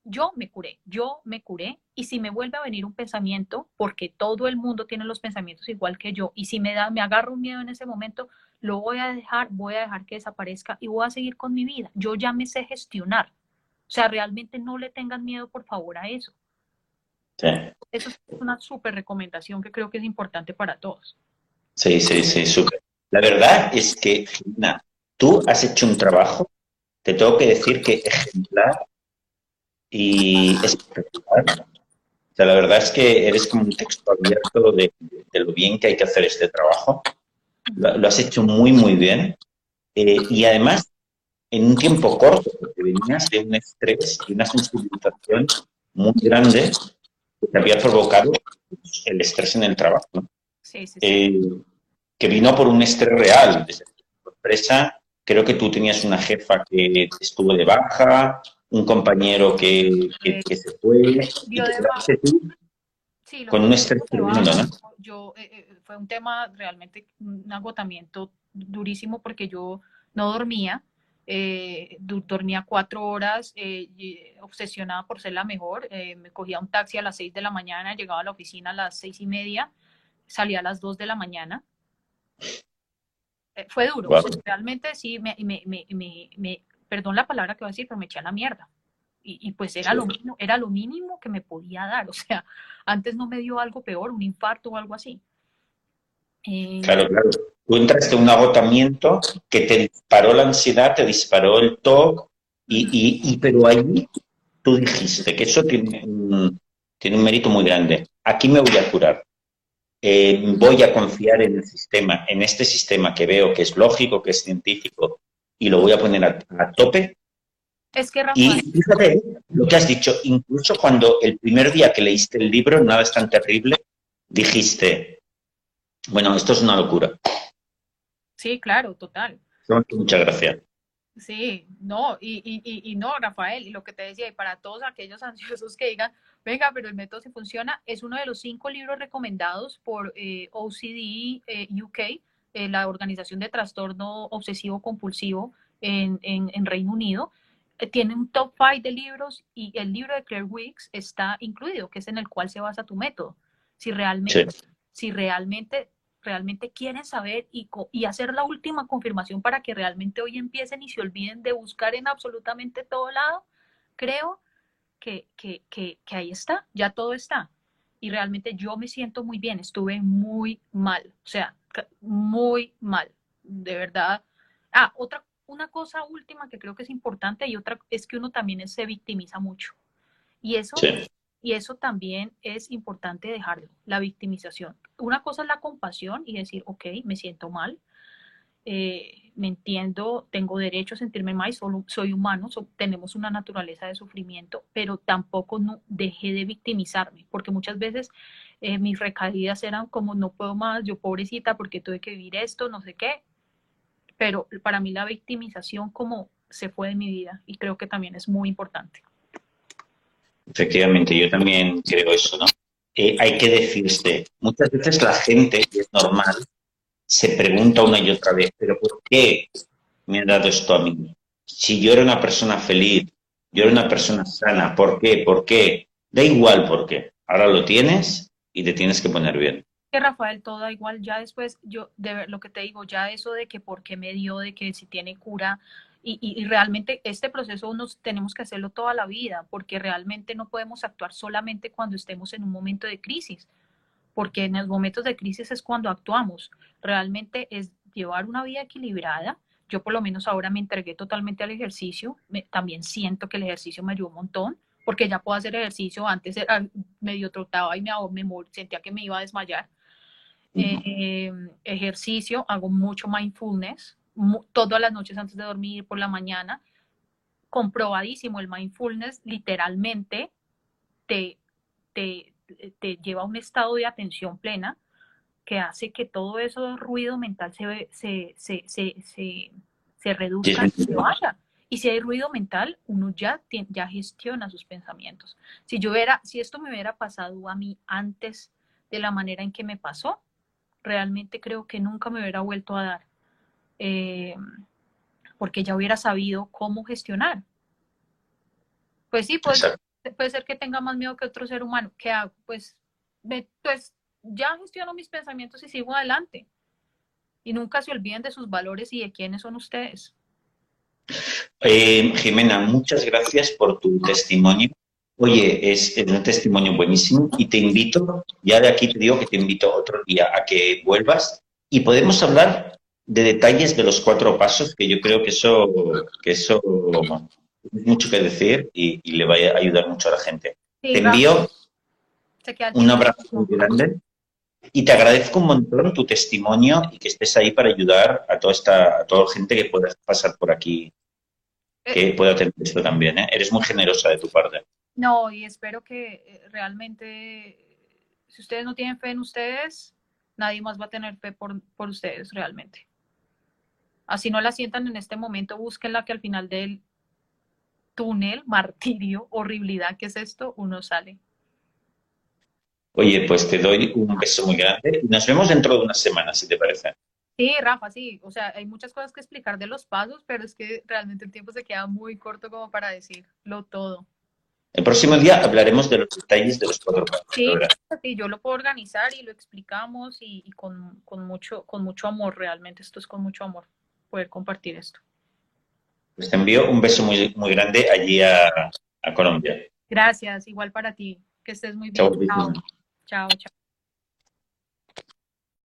yo me curé, yo me curé y si me vuelve a venir un pensamiento, porque todo el mundo tiene los pensamientos igual que yo, y si me da, me agarro un miedo en ese momento, lo voy a dejar, voy a dejar que desaparezca y voy a seguir con mi vida. Yo ya me sé gestionar. O sea, realmente no le tengan miedo, por favor, a eso. Eso es una súper recomendación que creo que es importante para todos. Sí, sí, sí, súper. La verdad es que, Gina, tú has hecho un trabajo, te tengo que decir que ejemplar y espectacular. O sea, la verdad es que eres como un texto abierto de, lo bien que hay que hacer este trabajo. Lo, has hecho muy, muy bien. Eh, y además, en un tiempo corto, porque venías de un estrés y una sensibilización muy grande que había provocado el estrés en el trabajo. Eh, que vino por un estrés real. Desde la empresa, creo que tú tenías una jefa que estuvo de baja, un compañero que, se fue. con un estrés tremendo, ¿no? Yo, eh, eh, fue un tema realmente, un agotamiento durísimo porque yo no dormía eh, dormía cuatro horas, eh, obsesionada por ser la mejor. Eh, me cogía un taxi a las seis de la mañana, llegaba a la oficina a las seis y media, salía a las dos de la mañana. fue duro, realmente sí, me, me, me, perdón la palabra que voy a decir, pero me eché a la mierda. Y, pues era lo, mínimo, era lo mínimo que me podía dar. O sea, antes no me dio algo peor, un infarto o algo así. Claro, claro tú entraste en un agotamiento que te disparó la ansiedad, te disparó el TOC, y, y, pero ahí tú dijiste que eso tiene un, tiene un mérito muy grande. Aquí me voy a curar. eh, voy a confiar en el sistema, en este sistema que veo que es lógico, que es científico, y lo voy a poner a, tope. Es que Y fíjate lo que has dicho, incluso cuando el primer día que leíste el libro, nada es tan terrible, dijiste, bueno, esto es una locura. Sí, claro, total. Muchas gracias. Sí, no, y, y, y, no, Rafael, y lo que te decía, y para todos aquellos ansiosos que digan, venga, pero el método sí funciona, es uno de los cinco libros recomendados por eh, OCD eh, UK, eh, la Organización de Trastorno Obsesivo Compulsivo en, en, Reino Unido. tiene un top five de libros y el libro de Claire Weeks está incluido, que es en el cual se basa tu método. Si realmente, si realmente realmente quieren saber y, y, hacer la última confirmación para que realmente hoy empiecen y se olviden de buscar en absolutamente todo lado, creo que, que, que, que ahí está, ya todo está. Y realmente yo me siento muy bien, estuve muy mal, o sea, muy mal, de verdad. Ah, otra, una cosa última que creo que es importante y otra es que uno también se victimiza mucho. Y eso y eso también es importante dejarlo, la victimización. Una cosa es la compasión y decir, ok, me siento mal, eh, me entiendo, tengo derecho a sentirme mal, solo soy humano, tenemos una naturaleza de sufrimiento, pero tampoco no dejé de victimizarme, porque muchas veces eh, mis recaídas eran como no puedo más, yo pobrecita, porque tuve que vivir esto, no sé qué, pero para mí la victimización como se fue de mi vida y creo que también es muy importante. Efectivamente, yo también creo eso, ¿no? Eh, hay que decirse, muchas veces la gente, y es normal, se pregunta una y otra vez, pero ¿por qué me ha dado esto a mí? Si yo era una persona feliz, yo era una persona sana, ¿por qué? ¿Por qué? Da igual por qué. Ahora lo tienes y te tienes que poner bien. Que Rafael, todo da igual. Ya después, yo, de lo que te digo, ya eso de que por qué me dio, de que si tiene cura, y, realmente este proceso nos tenemos que hacerlo toda la vida, porque realmente no podemos actuar solamente cuando estemos en un momento de crisis, porque en los momentos de crisis es cuando actuamos. Realmente es llevar una vida equilibrada. Yo por lo menos ahora me entregué totalmente al ejercicio, también siento que el ejercicio me ayudó un montón, porque ya puedo hacer ejercicio, antes era medio trotaba y me, me sentía que me iba a desmayar. Eh, ejercicio, hago mucho mindfulness, todas las noches antes de dormir, por la mañana, comprobadísimo, el mindfulness literalmente te, te, te lleva a un estado de atención plena que hace que todo eso ruido mental se, se, se, se, se reduzca y se vaya. Y si hay ruido mental, uno ya, ya gestiona sus pensamientos. Si yo era, si esto me hubiera pasado a mí antes de la manera en que me pasó, realmente creo que nunca me hubiera vuelto a dar. Eh, porque ya hubiera sabido cómo gestionar. Pues sí, pues, puede ser que tenga más miedo que otro ser humano. ¿Qué hago? Pues, pues ya gestiono mis pensamientos y sigo adelante. Y nunca se olviden de sus valores y de quiénes son ustedes. Eh, Jimena, muchas gracias por tu testimonio. Oye, es, es, un testimonio buenísimo y te invito, ya de aquí te digo que te invito otro día a que vuelvas y podemos hablar de detalles de los cuatro pasos, que yo creo que eso, que eso es mucho que decir y, le va a ayudar mucho a la gente. te envío un abrazo muy grande y te agradezco un montón tu testimonio y que estés ahí para ayudar a toda esta a toda la gente que pueda pasar por aquí, que eh. pueda tener esto también. ¿eh? Eres muy generosa de tu parte. No, y espero que eh, realmente, si ustedes no tienen fe en ustedes, nadie más va a tener fe por, por ustedes realmente. Así no la sientan en este momento, búsquenla que al final del túnel, martirio, horribilidad que es esto, uno sale. Oye, pues te doy un beso muy grande y nos vemos dentro de una semana, si te parece. Sí, Rafa, sí. O sea, hay muchas cosas que explicar de los pasos, pero es que realmente el tiempo se queda muy corto como para decirlo todo. El próximo día hablaremos de los detalles de los cuatro pasos. Sí, sí yo lo puedo organizar y lo explicamos y, con, con, mucho, con mucho amor, realmente. Esto es con mucho amor poder compartir esto. Pues te envío un beso muy, muy grande allí a, a Colombia. Gracias, igual para ti. Que estés muy bien. chao. chao.